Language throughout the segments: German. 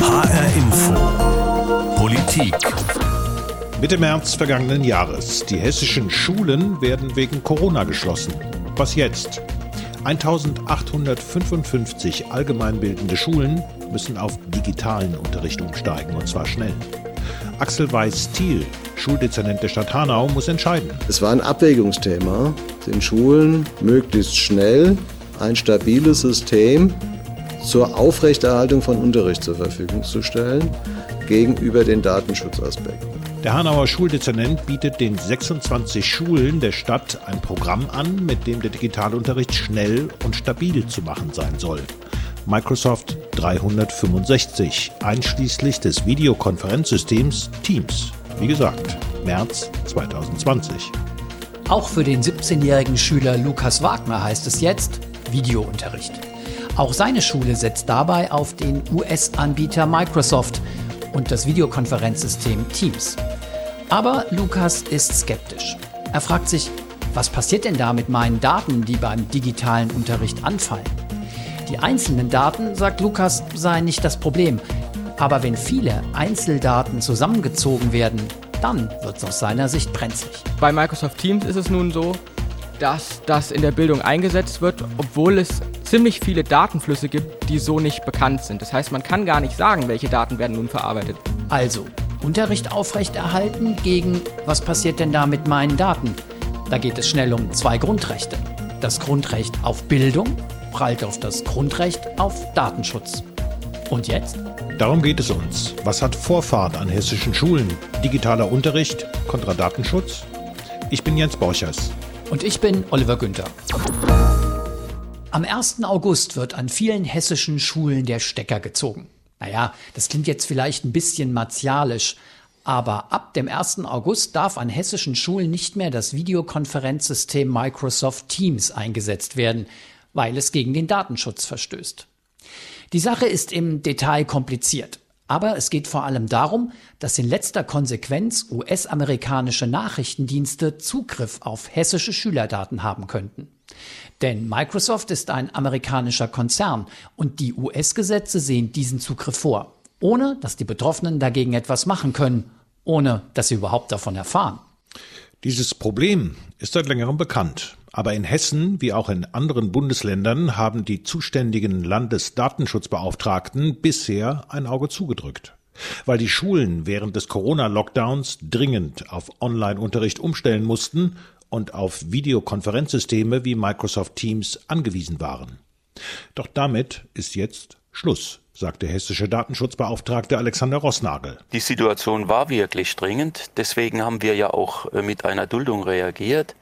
HR Info. Politik. Mitte März vergangenen Jahres. Die hessischen Schulen werden wegen Corona geschlossen. Was jetzt? 1855 allgemeinbildende Schulen müssen auf digitalen Unterricht umsteigen, und zwar schnell. Axel Weiß-Thiel, Schuldezernent der Stadt Hanau, muss entscheiden. Es war ein Abwägungsthema, den Schulen möglichst schnell ein stabiles System zur Aufrechterhaltung von Unterricht zur Verfügung zu stellen gegenüber den Datenschutzaspekten. Der Hanauer Schuldezernent bietet den 26 Schulen der Stadt ein Programm an, mit dem der Digitalunterricht schnell und stabil zu machen sein soll. Microsoft 365, einschließlich des Videokonferenzsystems Teams. Wie gesagt, März 2020. Auch für den 17-jährigen Schüler Lukas Wagner heißt es jetzt Videounterricht. Auch seine Schule setzt dabei auf den US-Anbieter Microsoft und das Videokonferenzsystem Teams. Aber Lukas ist skeptisch. Er fragt sich, was passiert denn da mit meinen Daten, die beim digitalen Unterricht anfallen? Die einzelnen Daten, sagt Lukas, seien nicht das Problem. Aber wenn viele Einzeldaten zusammengezogen werden, dann wird es aus seiner Sicht brenzlig. Bei Microsoft Teams ist es nun so, dass das in der Bildung eingesetzt wird, obwohl es ziemlich viele Datenflüsse gibt, die so nicht bekannt sind. Das heißt, man kann gar nicht sagen, welche Daten werden nun verarbeitet. Also, Unterricht aufrechterhalten gegen, was passiert denn da mit meinen Daten? Da geht es schnell um zwei Grundrechte. Das Grundrecht auf Bildung prallt auf das Grundrecht auf Datenschutz. Und jetzt? Darum geht es uns. Was hat Vorfahrt an hessischen Schulen? Digitaler Unterricht kontra Datenschutz? Ich bin Jens Borchers. Und ich bin Oliver Günther. Am 1. August wird an vielen hessischen Schulen der Stecker gezogen. Naja, das klingt jetzt vielleicht ein bisschen martialisch, aber ab dem 1. August darf an hessischen Schulen nicht mehr das Videokonferenzsystem Microsoft Teams eingesetzt werden, weil es gegen den Datenschutz verstößt. Die Sache ist im Detail kompliziert. Aber es geht vor allem darum, dass in letzter Konsequenz US-amerikanische Nachrichtendienste Zugriff auf hessische Schülerdaten haben könnten. Denn Microsoft ist ein amerikanischer Konzern und die US-Gesetze sehen diesen Zugriff vor, ohne dass die Betroffenen dagegen etwas machen können, ohne dass sie überhaupt davon erfahren. Dieses Problem ist seit längerem bekannt. Aber in Hessen wie auch in anderen Bundesländern haben die zuständigen Landesdatenschutzbeauftragten bisher ein Auge zugedrückt. Weil die Schulen während des Corona-Lockdowns dringend auf Online-Unterricht umstellen mussten und auf Videokonferenzsysteme wie Microsoft Teams angewiesen waren. Doch damit ist jetzt Schluss sagt der hessische Datenschutzbeauftragte Alexander Rossnagel. Die Situation war wirklich dringend. Deswegen haben wir ja auch äh, mit einer Duldung reagiert.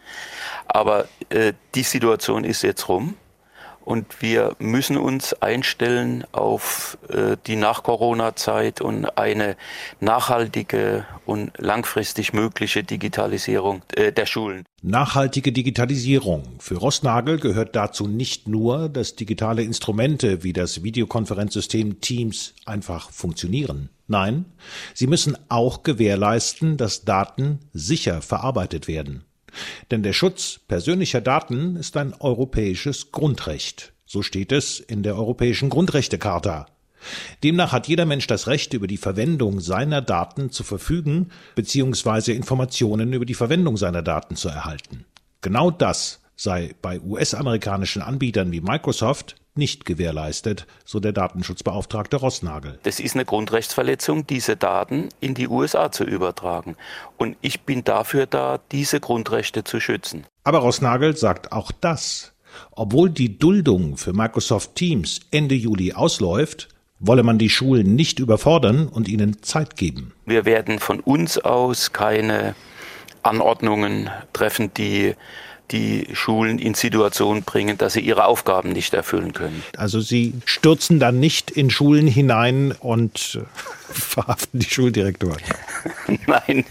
Aber äh, die Situation ist jetzt rum. Und wir müssen uns einstellen auf äh, die Nach-Corona-Zeit und eine nachhaltige und langfristig mögliche Digitalisierung äh, der Schulen. Nachhaltige Digitalisierung. Für Rossnagel gehört dazu nicht nur, dass digitale Instrumente wie das Videokonferenzsystem Teams einfach funktionieren. Nein, sie müssen auch gewährleisten, dass Daten sicher verarbeitet werden. Denn der Schutz persönlicher Daten ist ein europäisches Grundrecht. So steht es in der Europäischen Grundrechtecharta. Demnach hat jeder Mensch das Recht, über die Verwendung seiner Daten zu verfügen bzw. Informationen über die Verwendung seiner Daten zu erhalten. Genau das sei bei US-amerikanischen Anbietern wie Microsoft nicht gewährleistet, so der Datenschutzbeauftragte Rossnagel. Das ist eine Grundrechtsverletzung, diese Daten in die USA zu übertragen. Und ich bin dafür da, diese Grundrechte zu schützen. Aber Rossnagel sagt auch das. Obwohl die Duldung für Microsoft Teams Ende Juli ausläuft, wolle man die Schulen nicht überfordern und ihnen Zeit geben. Wir werden von uns aus keine Anordnungen treffen, die die Schulen in Situationen bringen, dass sie ihre Aufgaben nicht erfüllen können. Also Sie stürzen dann nicht in Schulen hinein und verhaften die Schuldirektoren. Nein,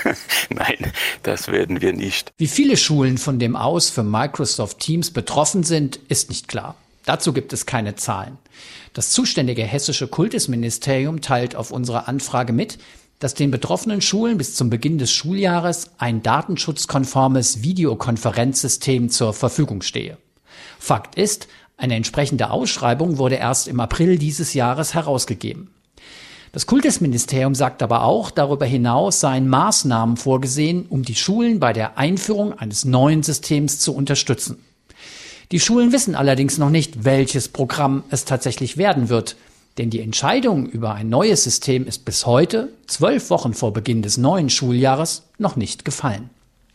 nein, das werden wir nicht. Wie viele Schulen von dem Aus für Microsoft Teams betroffen sind, ist nicht klar. Dazu gibt es keine Zahlen. Das zuständige hessische Kultusministerium teilt auf unsere Anfrage mit, dass den betroffenen Schulen bis zum Beginn des Schuljahres ein datenschutzkonformes Videokonferenzsystem zur Verfügung stehe. Fakt ist, eine entsprechende Ausschreibung wurde erst im April dieses Jahres herausgegeben. Das Kultusministerium sagt aber auch, darüber hinaus seien Maßnahmen vorgesehen, um die Schulen bei der Einführung eines neuen Systems zu unterstützen. Die Schulen wissen allerdings noch nicht, welches Programm es tatsächlich werden wird, denn die Entscheidung über ein neues System ist bis heute, zwölf Wochen vor Beginn des neuen Schuljahres, noch nicht gefallen.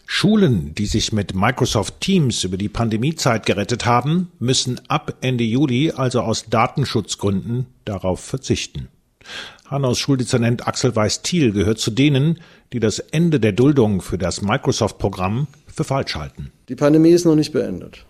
Schulen, die sich mit Microsoft Teams über die Pandemiezeit gerettet haben, müssen ab Ende Juli also aus Datenschutzgründen darauf verzichten. Hannaus Schuldezernent Axel Weiß-Thiel gehört zu denen, die das Ende der Duldung für das Microsoft-Programm für falsch halten. Die Pandemie ist noch nicht beendet.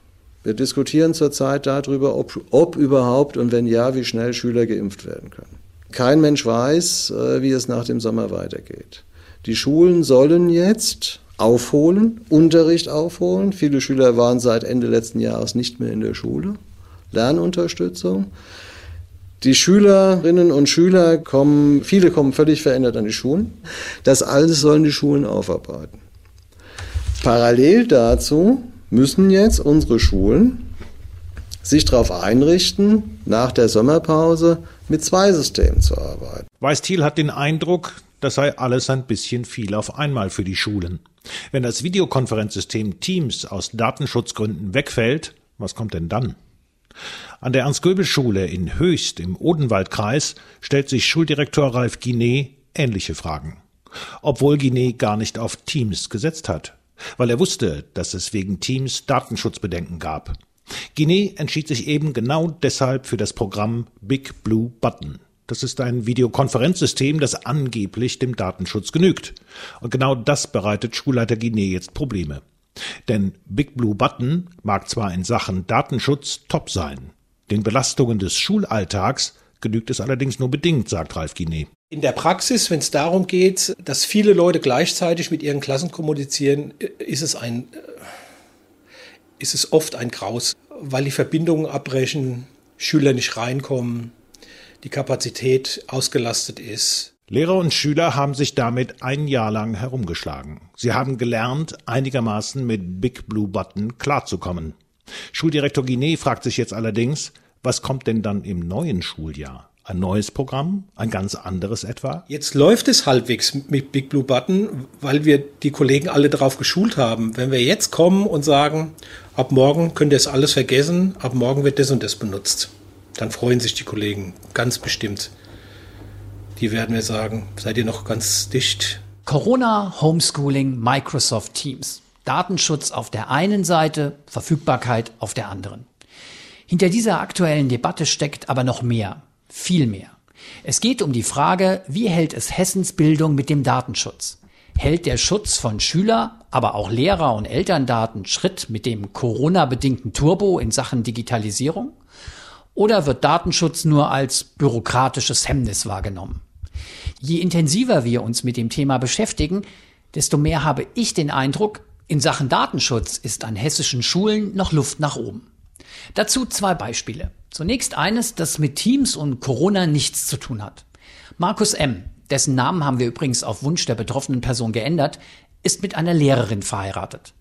Wir diskutieren zurzeit darüber, ob, ob überhaupt und wenn ja, wie schnell Schüler geimpft werden können. Kein Mensch weiß, äh, wie es nach dem Sommer weitergeht. Die Schulen sollen jetzt aufholen, Unterricht aufholen. Viele Schüler waren seit Ende letzten Jahres nicht mehr in der Schule. Lernunterstützung. Die Schülerinnen und Schüler kommen, viele kommen völlig verändert an die Schulen. Das alles sollen die Schulen aufarbeiten. Parallel dazu müssen jetzt unsere Schulen sich darauf einrichten, nach der Sommerpause mit zwei Systemen zu arbeiten. Weiß-Thiel hat den Eindruck, das sei alles ein bisschen viel auf einmal für die Schulen. Wenn das Videokonferenzsystem Teams aus Datenschutzgründen wegfällt, was kommt denn dann? An der Ernst-Göbel-Schule in Höchst im Odenwaldkreis stellt sich Schuldirektor Ralf Guinet ähnliche Fragen. Obwohl Guinet gar nicht auf Teams gesetzt hat, weil er wusste, dass es wegen Teams Datenschutzbedenken gab. Guinet entschied sich eben genau deshalb für das Programm Big Blue Button. Das ist ein Videokonferenzsystem, das angeblich dem Datenschutz genügt. Und genau das bereitet Schulleiter Guinea jetzt Probleme. Denn Big Blue Button mag zwar in Sachen Datenschutz top sein. Den Belastungen des Schulalltags genügt es allerdings nur bedingt, sagt Ralf Guinea. In der Praxis, wenn es darum geht, dass viele Leute gleichzeitig mit ihren Klassen kommunizieren, ist es ein, ist es oft ein Graus, weil die Verbindungen abbrechen, Schüler nicht reinkommen, die Kapazität ausgelastet ist. Lehrer und Schüler haben sich damit ein Jahr lang herumgeschlagen. Sie haben gelernt, einigermaßen mit Big Blue Button klarzukommen. Schuldirektor Guinet fragt sich jetzt allerdings, was kommt denn dann im neuen Schuljahr? Ein neues Programm? Ein ganz anderes etwa? Jetzt läuft es halbwegs mit Big Blue Button, weil wir die Kollegen alle darauf geschult haben. Wenn wir jetzt kommen und sagen, ab morgen könnt ihr es alles vergessen, ab morgen wird das und das benutzt dann freuen sich die Kollegen ganz bestimmt. Die werden mir sagen, seid ihr noch ganz dicht? Corona, Homeschooling, Microsoft Teams. Datenschutz auf der einen Seite, Verfügbarkeit auf der anderen. Hinter dieser aktuellen Debatte steckt aber noch mehr, viel mehr. Es geht um die Frage, wie hält es Hessens Bildung mit dem Datenschutz? Hält der Schutz von Schüler, aber auch Lehrer und Elterndaten Schritt mit dem Corona-bedingten Turbo in Sachen Digitalisierung? Oder wird Datenschutz nur als bürokratisches Hemmnis wahrgenommen? Je intensiver wir uns mit dem Thema beschäftigen, desto mehr habe ich den Eindruck, in Sachen Datenschutz ist an hessischen Schulen noch Luft nach oben. Dazu zwei Beispiele. Zunächst eines, das mit Teams und Corona nichts zu tun hat. Markus M., dessen Namen haben wir übrigens auf Wunsch der betroffenen Person geändert, ist mit einer Lehrerin verheiratet.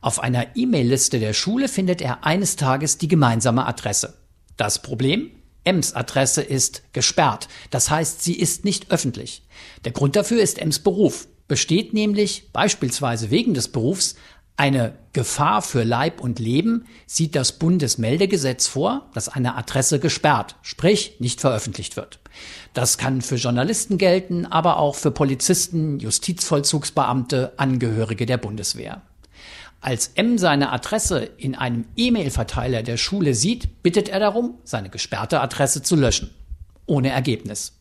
Auf einer E-Mail-Liste der Schule findet er eines Tages die gemeinsame Adresse. Das Problem? Ems Adresse ist gesperrt. Das heißt, sie ist nicht öffentlich. Der Grund dafür ist Ems Beruf. Besteht nämlich beispielsweise wegen des Berufs eine Gefahr für Leib und Leben, sieht das Bundesmeldegesetz vor, dass eine Adresse gesperrt, sprich nicht veröffentlicht wird. Das kann für Journalisten gelten, aber auch für Polizisten, Justizvollzugsbeamte, Angehörige der Bundeswehr. Als M seine Adresse in einem E-Mail-Verteiler der Schule sieht, bittet er darum, seine gesperrte Adresse zu löschen. Ohne Ergebnis.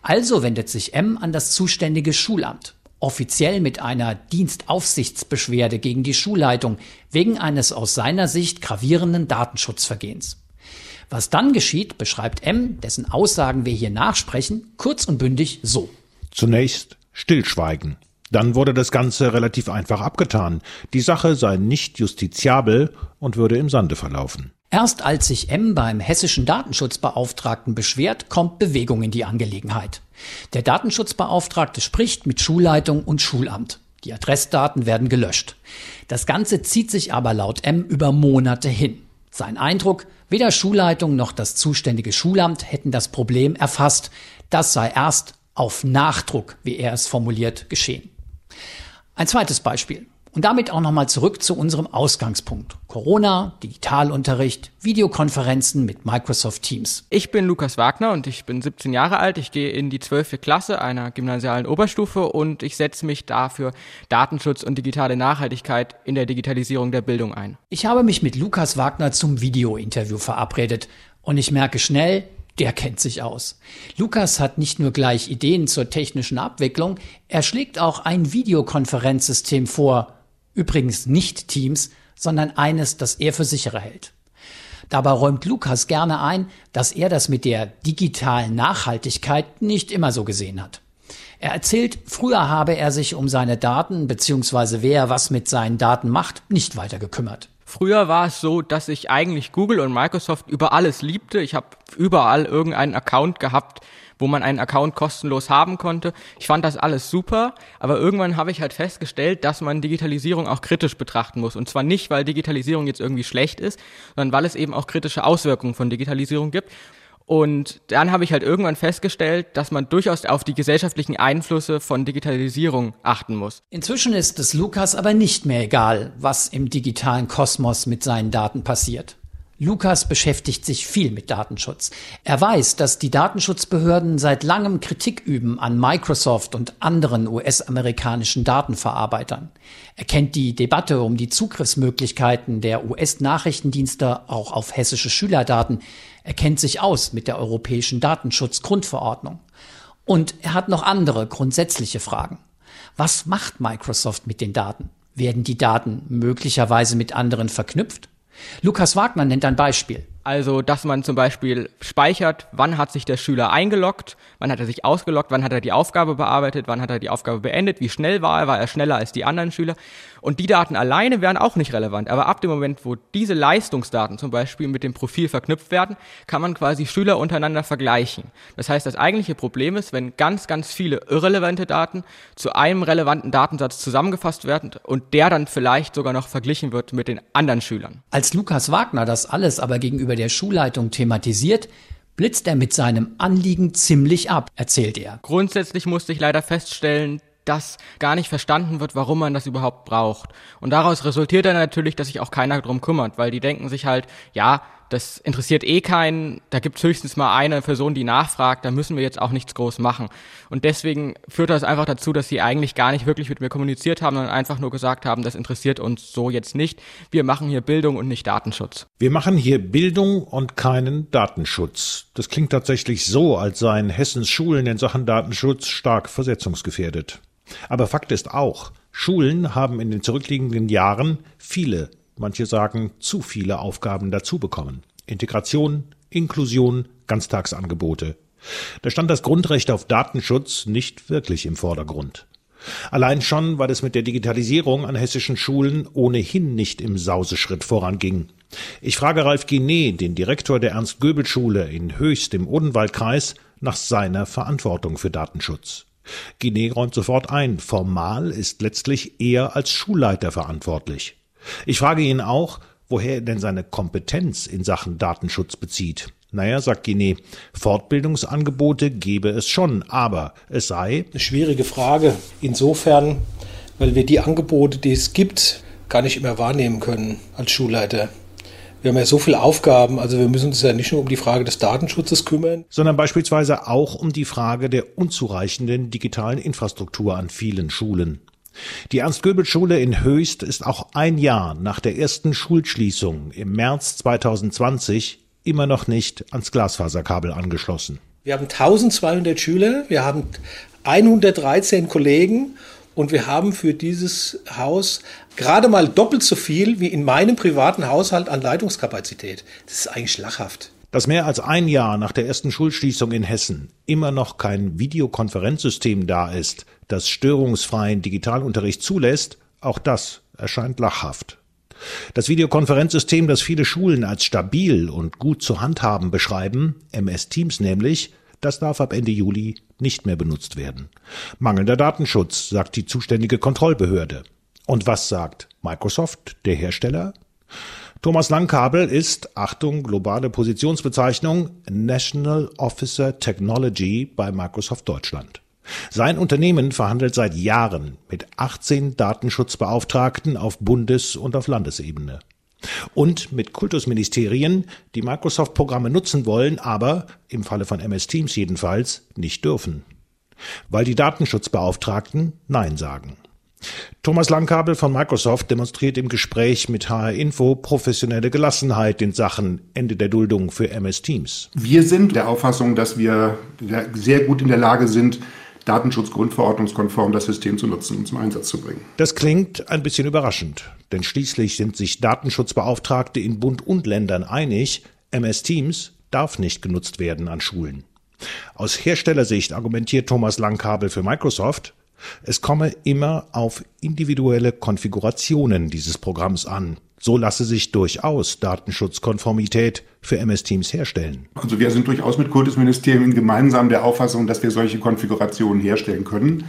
Also wendet sich M an das zuständige Schulamt. Offiziell mit einer Dienstaufsichtsbeschwerde gegen die Schulleitung wegen eines aus seiner Sicht gravierenden Datenschutzvergehens. Was dann geschieht, beschreibt M, dessen Aussagen wir hier nachsprechen, kurz und bündig so. Zunächst Stillschweigen. Dann wurde das Ganze relativ einfach abgetan. Die Sache sei nicht justiziabel und würde im Sande verlaufen. Erst als sich M beim hessischen Datenschutzbeauftragten beschwert, kommt Bewegung in die Angelegenheit. Der Datenschutzbeauftragte spricht mit Schulleitung und Schulamt. Die Adressdaten werden gelöscht. Das Ganze zieht sich aber laut M über Monate hin. Sein Eindruck, Weder Schulleitung noch das zuständige Schulamt hätten das Problem erfasst. Das sei erst auf Nachdruck, wie er es formuliert, geschehen. Ein zweites Beispiel. Und damit auch nochmal zurück zu unserem Ausgangspunkt. Corona, Digitalunterricht, Videokonferenzen mit Microsoft Teams. Ich bin Lukas Wagner und ich bin 17 Jahre alt. Ich gehe in die 12. Klasse einer gymnasialen Oberstufe und ich setze mich dafür Datenschutz und digitale Nachhaltigkeit in der Digitalisierung der Bildung ein. Ich habe mich mit Lukas Wagner zum Videointerview verabredet und ich merke schnell, der kennt sich aus. Lukas hat nicht nur gleich Ideen zur technischen Abwicklung, er schlägt auch ein Videokonferenzsystem vor, Übrigens nicht Teams, sondern eines, das er für sicherer hält. Dabei räumt Lukas gerne ein, dass er das mit der digitalen Nachhaltigkeit nicht immer so gesehen hat. Er erzählt, früher habe er sich um seine Daten bzw. wer was mit seinen Daten macht, nicht weiter gekümmert. Früher war es so, dass ich eigentlich Google und Microsoft über alles liebte. Ich habe überall irgendeinen Account gehabt, wo man einen Account kostenlos haben konnte. Ich fand das alles super, aber irgendwann habe ich halt festgestellt, dass man Digitalisierung auch kritisch betrachten muss. Und zwar nicht, weil Digitalisierung jetzt irgendwie schlecht ist, sondern weil es eben auch kritische Auswirkungen von Digitalisierung gibt. Und dann habe ich halt irgendwann festgestellt, dass man durchaus auf die gesellschaftlichen Einflüsse von Digitalisierung achten muss. Inzwischen ist es Lukas aber nicht mehr egal, was im digitalen Kosmos mit seinen Daten passiert. Lukas beschäftigt sich viel mit Datenschutz. Er weiß, dass die Datenschutzbehörden seit langem Kritik üben an Microsoft und anderen US-amerikanischen Datenverarbeitern. Er kennt die Debatte um die Zugriffsmöglichkeiten der US-Nachrichtendienste auch auf hessische Schülerdaten. Er kennt sich aus mit der Europäischen Datenschutzgrundverordnung. Und er hat noch andere grundsätzliche Fragen. Was macht Microsoft mit den Daten? Werden die Daten möglicherweise mit anderen verknüpft? Lukas Wagner nennt ein Beispiel. Also, dass man zum Beispiel speichert, wann hat sich der Schüler eingeloggt, wann hat er sich ausgeloggt, wann hat er die Aufgabe bearbeitet, wann hat er die Aufgabe beendet, wie schnell war er, war er schneller als die anderen Schüler. Und die Daten alleine wären auch nicht relevant. Aber ab dem Moment, wo diese Leistungsdaten zum Beispiel mit dem Profil verknüpft werden, kann man quasi Schüler untereinander vergleichen. Das heißt, das eigentliche Problem ist, wenn ganz, ganz viele irrelevante Daten zu einem relevanten Datensatz zusammengefasst werden und der dann vielleicht sogar noch verglichen wird mit den anderen Schülern. Als Lukas Wagner das alles aber gegenüber der Schulleitung thematisiert, blitzt er mit seinem Anliegen ziemlich ab, erzählt er. Grundsätzlich musste ich leider feststellen, dass gar nicht verstanden wird, warum man das überhaupt braucht. Und daraus resultiert dann natürlich, dass sich auch keiner drum kümmert, weil die denken sich halt, ja, das interessiert eh keinen, da gibt es höchstens mal eine Person, die nachfragt, da müssen wir jetzt auch nichts groß machen. Und deswegen führt das einfach dazu, dass sie eigentlich gar nicht wirklich mit mir kommuniziert haben, sondern einfach nur gesagt haben, das interessiert uns so jetzt nicht. Wir machen hier Bildung und nicht Datenschutz. Wir machen hier Bildung und keinen Datenschutz. Das klingt tatsächlich so, als seien Hessens Schulen in Sachen Datenschutz stark versetzungsgefährdet. Aber Fakt ist auch, Schulen haben in den zurückliegenden Jahren viele manche sagen zu viele Aufgaben dazu bekommen. Integration, Inklusion, Ganztagsangebote. Da stand das Grundrecht auf Datenschutz nicht wirklich im Vordergrund. Allein schon, weil es mit der Digitalisierung an hessischen Schulen ohnehin nicht im Sauseschritt voranging. Ich frage Ralf Guinet, den Direktor der Ernst-Göbel-Schule in Höchst im Odenwaldkreis, nach seiner Verantwortung für Datenschutz. Guinet räumt sofort ein, formal ist letztlich er als Schulleiter verantwortlich. Ich frage ihn auch, woher er denn seine Kompetenz in Sachen Datenschutz bezieht. Naja, sagt Guinea, Fortbildungsangebote gebe es schon, aber es sei. Eine schwierige Frage. Insofern, weil wir die Angebote, die es gibt, gar nicht immer wahrnehmen können als Schulleiter. Wir haben ja so viele Aufgaben, also wir müssen uns ja nicht nur um die Frage des Datenschutzes kümmern, sondern beispielsweise auch um die Frage der unzureichenden digitalen Infrastruktur an vielen Schulen. Die Ernst-Göbel-Schule in Höchst ist auch ein Jahr nach der ersten Schulschließung im März 2020 immer noch nicht ans Glasfaserkabel angeschlossen. Wir haben 1200 Schüler, wir haben 113 Kollegen und wir haben für dieses Haus gerade mal doppelt so viel wie in meinem privaten Haushalt an Leitungskapazität. Das ist eigentlich lachhaft. Dass mehr als ein Jahr nach der ersten Schulschließung in Hessen immer noch kein Videokonferenzsystem da ist, das störungsfreien Digitalunterricht zulässt, auch das erscheint lachhaft. Das Videokonferenzsystem, das viele Schulen als stabil und gut zu handhaben beschreiben, MS Teams nämlich, das darf ab Ende Juli nicht mehr benutzt werden. Mangelnder Datenschutz, sagt die zuständige Kontrollbehörde. Und was sagt Microsoft, der Hersteller? Thomas Langkabel ist, Achtung, globale Positionsbezeichnung, National Officer Technology bei Microsoft Deutschland. Sein Unternehmen verhandelt seit Jahren mit 18 Datenschutzbeauftragten auf Bundes- und auf Landesebene. Und mit Kultusministerien, die Microsoft-Programme nutzen wollen, aber, im Falle von MS Teams jedenfalls, nicht dürfen. Weil die Datenschutzbeauftragten Nein sagen. Thomas Langkabel von Microsoft demonstriert im Gespräch mit HR Info professionelle Gelassenheit in Sachen Ende der Duldung für MS Teams. Wir sind der Auffassung, dass wir sehr gut in der Lage sind, datenschutzgrundverordnungskonform das System zu nutzen und zum Einsatz zu bringen. Das klingt ein bisschen überraschend, denn schließlich sind sich Datenschutzbeauftragte in Bund und Ländern einig, MS Teams darf nicht genutzt werden an Schulen. Aus Herstellersicht argumentiert Thomas Langkabel für Microsoft, es komme immer auf individuelle Konfigurationen dieses Programms an. So lasse sich durchaus Datenschutzkonformität für MS Teams herstellen. Also wir sind durchaus mit Kultusministerium gemeinsam der Auffassung, dass wir solche Konfigurationen herstellen können.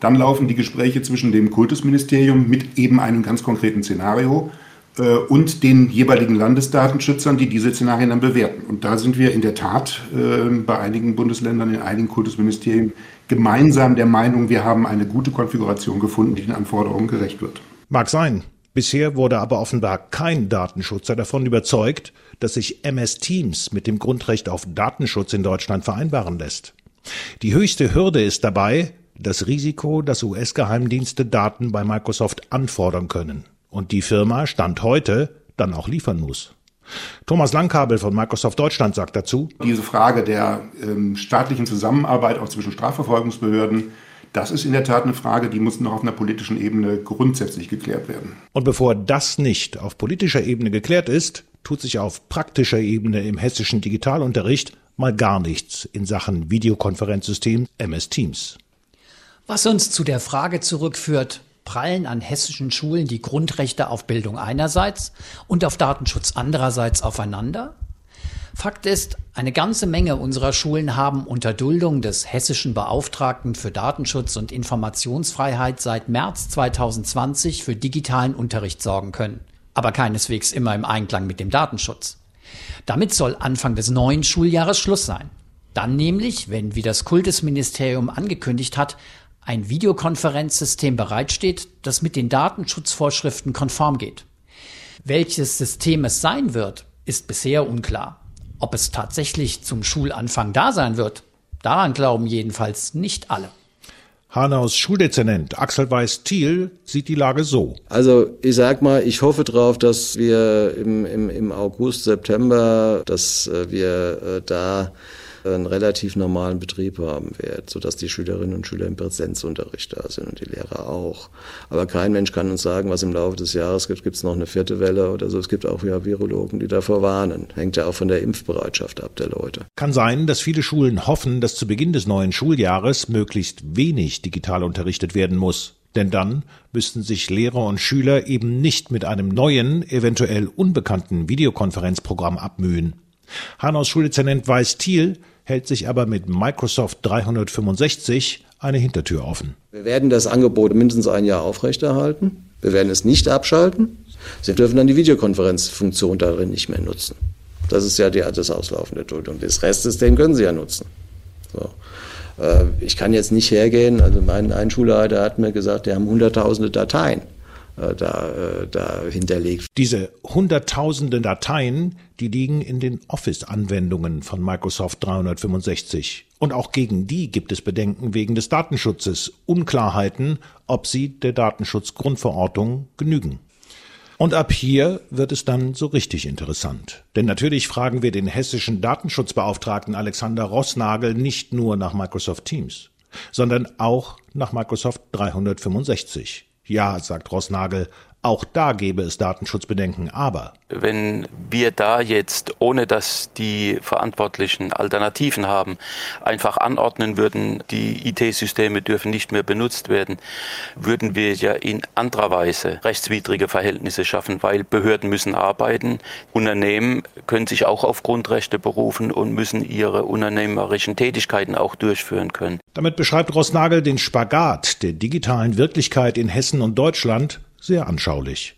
Dann laufen die Gespräche zwischen dem Kultusministerium mit eben einem ganz konkreten Szenario äh, und den jeweiligen Landesdatenschützern, die diese Szenarien dann bewerten. Und da sind wir in der Tat äh, bei einigen Bundesländern, in einigen Kultusministerien gemeinsam der Meinung, wir haben eine gute Konfiguration gefunden, die den Anforderungen gerecht wird. Mag sein. Bisher wurde aber offenbar kein Datenschutzer davon überzeugt, dass sich MS Teams mit dem Grundrecht auf Datenschutz in Deutschland vereinbaren lässt. Die höchste Hürde ist dabei das Risiko, dass US-Geheimdienste Daten bei Microsoft anfordern können und die Firma Stand heute dann auch liefern muss. Thomas Langkabel von Microsoft Deutschland sagt dazu, diese Frage der ähm, staatlichen Zusammenarbeit auch zwischen Strafverfolgungsbehörden das ist in der Tat eine Frage, die muss noch auf einer politischen Ebene grundsätzlich geklärt werden. Und bevor das nicht auf politischer Ebene geklärt ist, tut sich auf praktischer Ebene im hessischen Digitalunterricht mal gar nichts in Sachen Videokonferenzsystem MS Teams. Was uns zu der Frage zurückführt, prallen an hessischen Schulen die Grundrechte auf Bildung einerseits und auf Datenschutz andererseits aufeinander? Fakt ist, eine ganze Menge unserer Schulen haben unter Duldung des hessischen Beauftragten für Datenschutz und Informationsfreiheit seit März 2020 für digitalen Unterricht sorgen können, aber keineswegs immer im Einklang mit dem Datenschutz. Damit soll Anfang des neuen Schuljahres Schluss sein. Dann nämlich, wenn, wie das Kultusministerium angekündigt hat, ein Videokonferenzsystem bereitsteht, das mit den Datenschutzvorschriften konform geht. Welches System es sein wird, ist bisher unklar. Ob es tatsächlich zum Schulanfang da sein wird, daran glauben jedenfalls nicht alle. Hanaus Schuldezernent Axel Weiß-Thiel sieht die Lage so. Also ich sag mal, ich hoffe drauf, dass wir im, im, im August, September, dass äh, wir äh, da einen relativ normalen Betrieb haben wird, sodass die Schülerinnen und Schüler im Präsenzunterricht da sind und die Lehrer auch. Aber kein Mensch kann uns sagen, was im Laufe des Jahres gibt. Gibt es noch eine vierte Welle oder so? Es gibt auch ja Virologen, die davor warnen. Hängt ja auch von der Impfbereitschaft ab der Leute. Kann sein, dass viele Schulen hoffen, dass zu Beginn des neuen Schuljahres möglichst wenig digital unterrichtet werden muss. Denn dann müssten sich Lehrer und Schüler eben nicht mit einem neuen, eventuell unbekannten Videokonferenzprogramm abmühen. Hanaus Schuldezernent Weiß Thiel hält sich aber mit Microsoft 365 eine Hintertür offen. Wir werden das Angebot mindestens ein Jahr aufrechterhalten. Wir werden es nicht abschalten. Sie dürfen dann die Videokonferenzfunktion darin nicht mehr nutzen. Das ist ja die, das Auslaufen der Duldung. Das Restsystem können Sie ja nutzen. So. Äh, ich kann jetzt nicht hergehen, also mein ein Schulleiter hat mir gesagt, die haben hunderttausende Dateien äh, da, äh, da hinterlegt. Diese hunderttausende Dateien, die liegen in den Office-Anwendungen von Microsoft 365. Und auch gegen die gibt es Bedenken wegen des Datenschutzes, Unklarheiten, ob sie der Datenschutzgrundverordnung genügen. Und ab hier wird es dann so richtig interessant. Denn natürlich fragen wir den hessischen Datenschutzbeauftragten Alexander Rossnagel nicht nur nach Microsoft Teams, sondern auch nach Microsoft 365. Ja, sagt Rossnagel, auch da gäbe es Datenschutzbedenken, aber wenn wir da jetzt, ohne dass die Verantwortlichen Alternativen haben, einfach anordnen würden, die IT-Systeme dürfen nicht mehr benutzt werden, würden wir ja in anderer Weise rechtswidrige Verhältnisse schaffen, weil Behörden müssen arbeiten, Unternehmen können sich auch auf Grundrechte berufen und müssen ihre unternehmerischen Tätigkeiten auch durchführen können. Damit beschreibt Rossnagel den Spagat der digitalen Wirklichkeit in Hessen und Deutschland sehr anschaulich.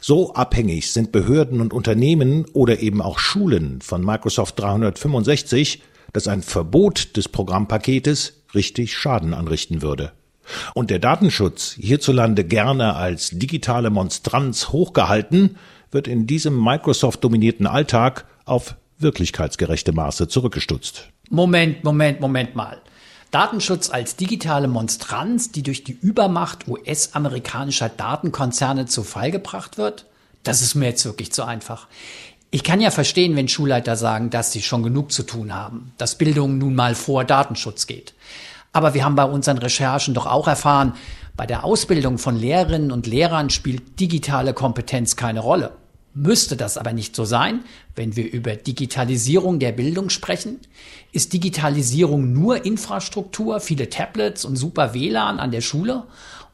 So abhängig sind Behörden und Unternehmen oder eben auch Schulen von Microsoft 365, dass ein Verbot des Programmpaketes richtig Schaden anrichten würde. Und der Datenschutz, hierzulande gerne als digitale Monstranz hochgehalten, wird in diesem Microsoft-dominierten Alltag auf wirklichkeitsgerechte Maße zurückgestutzt. Moment, Moment, Moment mal. Datenschutz als digitale Monstranz, die durch die Übermacht US-amerikanischer Datenkonzerne zu Fall gebracht wird? Das ist mir jetzt wirklich zu einfach. Ich kann ja verstehen, wenn Schulleiter sagen, dass sie schon genug zu tun haben, dass Bildung nun mal vor Datenschutz geht. Aber wir haben bei unseren Recherchen doch auch erfahren, bei der Ausbildung von Lehrerinnen und Lehrern spielt digitale Kompetenz keine Rolle. Müsste das aber nicht so sein, wenn wir über Digitalisierung der Bildung sprechen? Ist Digitalisierung nur Infrastruktur, viele Tablets und super WLAN an der Schule?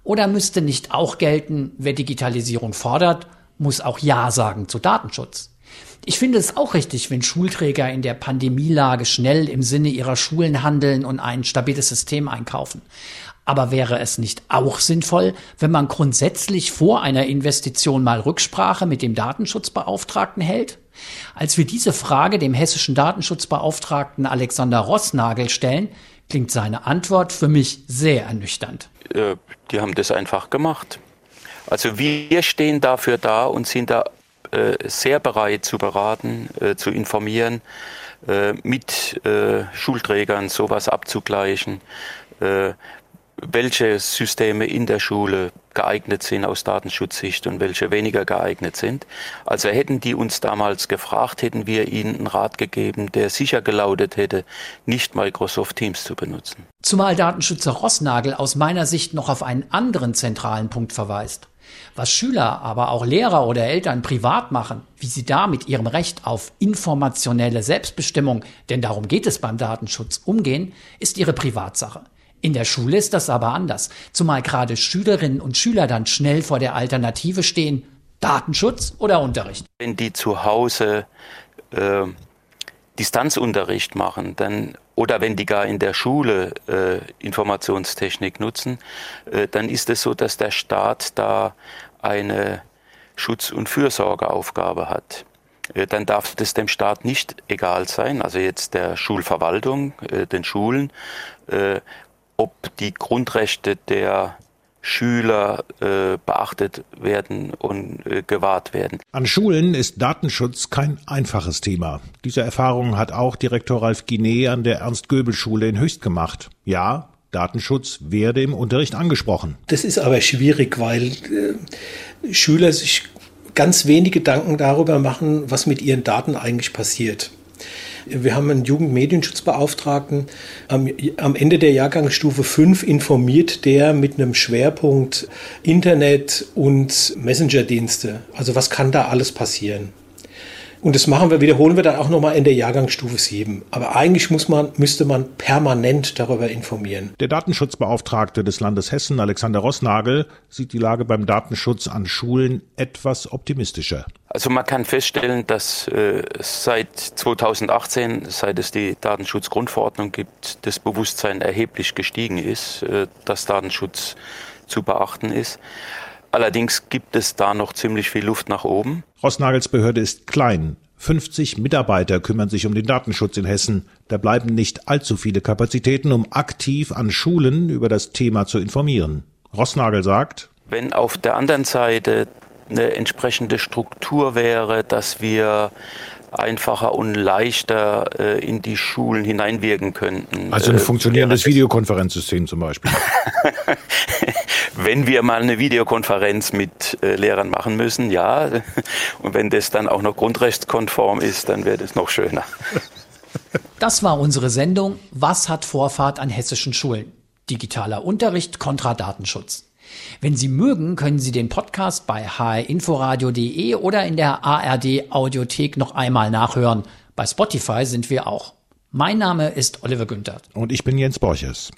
Oder müsste nicht auch gelten, wer Digitalisierung fordert, muss auch Ja sagen zu Datenschutz? Ich finde es auch richtig, wenn Schulträger in der Pandemielage schnell im Sinne ihrer Schulen handeln und ein stabiles System einkaufen. Aber wäre es nicht auch sinnvoll, wenn man grundsätzlich vor einer Investition mal Rücksprache mit dem Datenschutzbeauftragten hält? Als wir diese Frage dem hessischen Datenschutzbeauftragten Alexander Rossnagel stellen, klingt seine Antwort für mich sehr ernüchternd. Äh, die haben das einfach gemacht. Also wir stehen dafür da und sind da äh, sehr bereit zu beraten, äh, zu informieren, mit Schulträgern sowas abzugleichen welche Systeme in der Schule geeignet sind aus Datenschutzsicht und welche weniger geeignet sind. Also hätten die uns damals gefragt, hätten wir ihnen einen Rat gegeben, der sicher gelautet hätte, nicht Microsoft Teams zu benutzen. Zumal Datenschützer Rossnagel aus meiner Sicht noch auf einen anderen zentralen Punkt verweist. Was Schüler, aber auch Lehrer oder Eltern privat machen, wie sie da mit ihrem Recht auf informationelle Selbstbestimmung, denn darum geht es beim Datenschutz, umgehen, ist ihre Privatsache. In der Schule ist das aber anders, zumal gerade Schülerinnen und Schüler dann schnell vor der Alternative stehen, Datenschutz oder Unterricht. Wenn die zu Hause äh, Distanzunterricht machen, dann oder wenn die gar in der Schule äh, Informationstechnik nutzen, äh, dann ist es so, dass der Staat da eine Schutz- und Fürsorgeaufgabe hat. Äh, dann darf es dem Staat nicht egal sein, also jetzt der Schulverwaltung, äh, den Schulen, äh, ob die Grundrechte der Schüler äh, beachtet werden und äh, gewahrt werden. An Schulen ist Datenschutz kein einfaches Thema. Diese Erfahrung hat auch Direktor Ralf Guinet an der Ernst-Göbel-Schule in Höchst gemacht. Ja, Datenschutz werde im Unterricht angesprochen. Das ist aber schwierig, weil äh, Schüler sich ganz wenig Gedanken darüber machen, was mit ihren Daten eigentlich passiert. Wir haben einen Jugendmedienschutzbeauftragten. Am, am Ende der Jahrgangsstufe 5 informiert der mit einem Schwerpunkt Internet und Messenger-Dienste. Also was kann da alles passieren? Und das machen wir, wiederholen wir dann auch nochmal in der Jahrgangsstufe 7. Aber eigentlich muss man, müsste man permanent darüber informieren. Der Datenschutzbeauftragte des Landes Hessen, Alexander Rossnagel, sieht die Lage beim Datenschutz an Schulen etwas optimistischer. Also man kann feststellen, dass äh, seit 2018, seit es die Datenschutzgrundverordnung gibt, das Bewusstsein erheblich gestiegen ist, äh, dass Datenschutz zu beachten ist. Allerdings gibt es da noch ziemlich viel Luft nach oben. Rossnagels Behörde ist klein. 50 Mitarbeiter kümmern sich um den Datenschutz in Hessen. Da bleiben nicht allzu viele Kapazitäten, um aktiv an Schulen über das Thema zu informieren. Rossnagel sagt, wenn auf der anderen Seite eine entsprechende Struktur wäre, dass wir einfacher und leichter äh, in die Schulen hineinwirken könnten. Also ein äh, funktionierendes äh, Videokonferenzsystem zum Beispiel. wenn wir mal eine Videokonferenz mit äh, Lehrern machen müssen, ja. Und wenn das dann auch noch grundrechtskonform ist, dann wäre das noch schöner. Das war unsere Sendung Was hat Vorfahrt an hessischen Schulen? Digitaler Unterricht kontra Datenschutz. Wenn Sie mögen, können Sie den Podcast bei hrinforadio.de oder in der ARD Audiothek noch einmal nachhören. Bei Spotify sind wir auch. Mein Name ist Oliver Günther. Und ich bin Jens Borches.